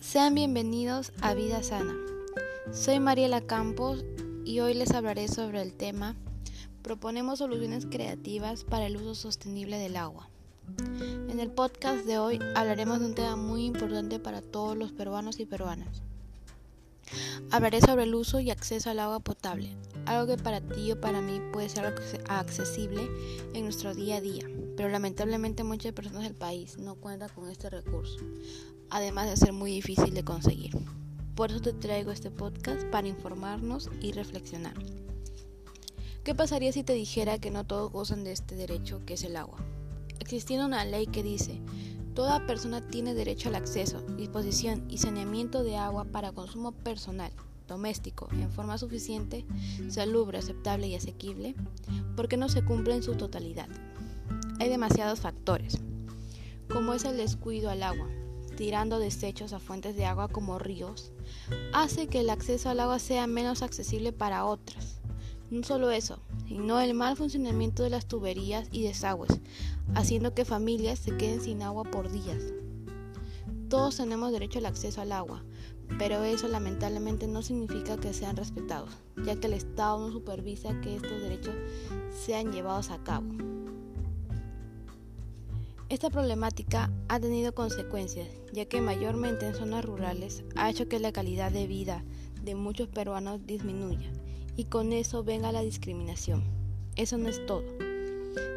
Sean bienvenidos a Vida Sana. Soy Mariela Campos y hoy les hablaré sobre el tema Proponemos soluciones creativas para el uso sostenible del agua. En el podcast de hoy hablaremos de un tema muy importante para todos los peruanos y peruanas. Hablaré sobre el uso y acceso al agua potable, algo que para ti o para mí puede ser accesible en nuestro día a día, pero lamentablemente muchas personas del país no cuentan con este recurso, además de ser muy difícil de conseguir. Por eso te traigo este podcast para informarnos y reflexionar. ¿Qué pasaría si te dijera que no todos gozan de este derecho que es el agua? Existiendo una ley que dice, toda persona tiene derecho al acceso, disposición y saneamiento de agua para consumo personal, doméstico, en forma suficiente, salubre, aceptable y asequible, porque no se cumple en su totalidad. Hay demasiados factores, como es el descuido al agua, tirando desechos a fuentes de agua como ríos, hace que el acceso al agua sea menos accesible para otras. No solo eso, sino el mal funcionamiento de las tuberías y desagües, haciendo que familias se queden sin agua por días. Todos tenemos derecho al acceso al agua, pero eso lamentablemente no significa que sean respetados, ya que el Estado no supervisa que estos derechos sean llevados a cabo. Esta problemática ha tenido consecuencias, ya que mayormente en zonas rurales ha hecho que la calidad de vida de muchos peruanos disminuya y con eso venga la discriminación. Eso no es todo,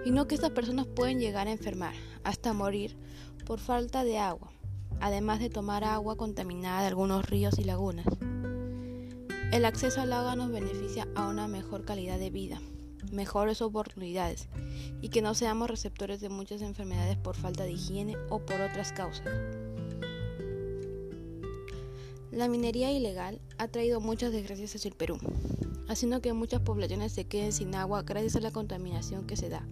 sino que estas personas pueden llegar a enfermar, hasta morir por falta de agua, además de tomar agua contaminada de algunos ríos y lagunas. El acceso al agua nos beneficia a una mejor calidad de vida, mejores oportunidades y que no seamos receptores de muchas enfermedades por falta de higiene o por otras causas. La minería ilegal ha traído muchas desgracias hacia el Perú, haciendo que muchas poblaciones se queden sin agua gracias a la contaminación que se da.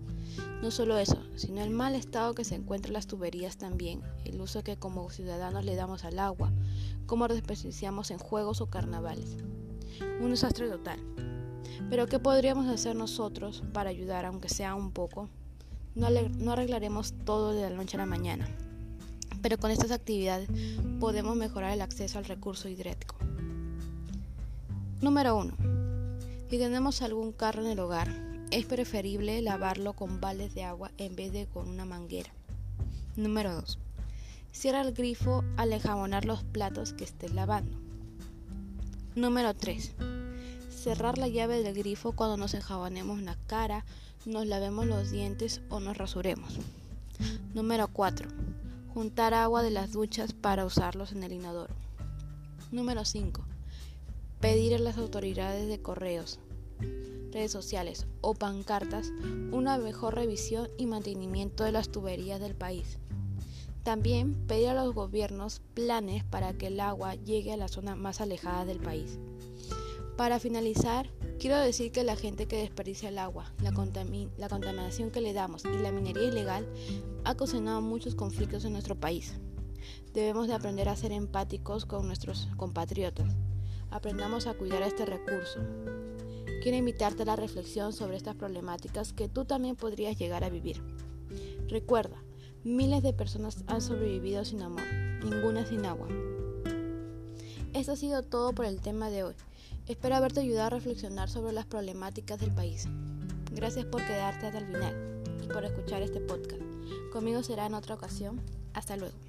No solo eso, sino el mal estado que se encuentran las tuberías también, el uso que como ciudadanos le damos al agua, cómo desperdiciamos en juegos o carnavales. Un desastre total. Pero ¿qué podríamos hacer nosotros para ayudar, aunque sea un poco? No, arreglaremos todo de la noche a la mañana, pero con estas actividades podemos mejorar el acceso al recurso hidrático. Número 1. Si tenemos algún carro en el hogar, es preferible lavarlo con baldes de agua en vez de con una manguera. Número 2. Cierra el grifo al enjabonar los platos que estés lavando. Número 3 cerrar la llave del grifo cuando nos enjabonemos la cara, nos lavemos los dientes o nos rasuremos. Número 4. Juntar agua de las duchas para usarlos en el inodoro. Número 5. Pedir a las autoridades de correos, redes sociales o pancartas una mejor revisión y mantenimiento de las tuberías del país. También pedir a los gobiernos planes para que el agua llegue a las zonas más alejadas del país. Para finalizar, quiero decir que la gente que desperdicia el agua, la, contaminación que le damos y la minería ilegal ha ocasionado muchos conflictos en nuestro país. Debemos de aprender a ser empáticos con nuestros compatriotas. Aprendamos a cuidar este recurso. Quiero invitarte a la reflexión sobre estas problemáticas que tú también podrías llegar a vivir. Recuerda, miles de personas han sobrevivido sin amor, ninguna sin agua. Esto ha sido todo por el tema de hoy. Espero haberte ayudado a reflexionar sobre las problemáticas del país. Gracias por quedarte hasta el final y por escuchar este podcast. Conmigo será en otra ocasión. Hasta luego.